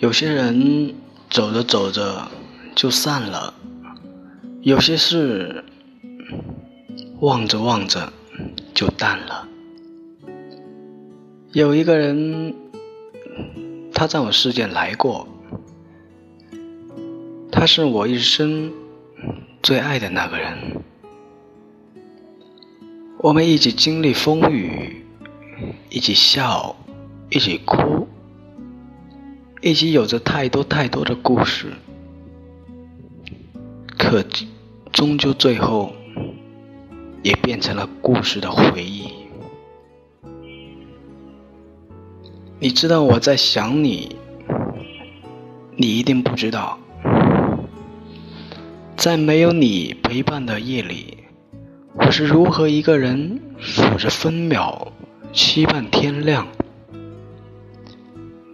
有些人走着走着就散了，有些事望着望着就淡了。有一个人，他在我世界来过，他是我一生最爱的那个人。我们一起经历风雨，一起笑，一起哭，一起有着太多太多的故事，可终究最后也变成了故事的回忆。你知道我在想你，你一定不知道，在没有你陪伴的夜里。我是如何一个人数着分秒，期盼天亮？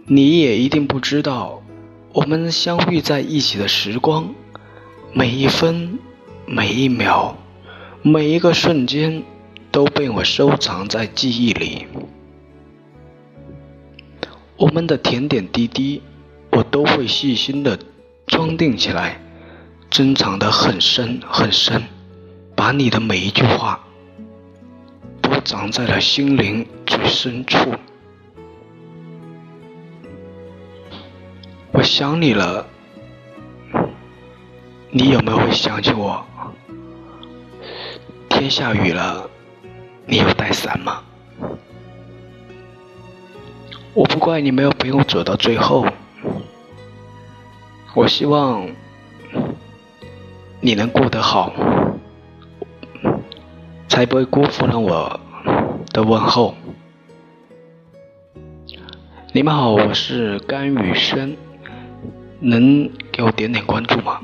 你也一定不知道，我们相遇在一起的时光，每一分、每一秒、每一个瞬间，都被我收藏在记忆里。我们的点点滴滴，我都会细心的装订起来，珍藏的很深很深。把你的每一句话都长在了心灵最深处。我想你了，你有没有会想起我？天下雨了，你有带伞吗？我不怪你没有陪我走到最后，我希望你能过得好。才不会辜负了我的问候。你们好，我是甘雨轩，能给我点点关注吗？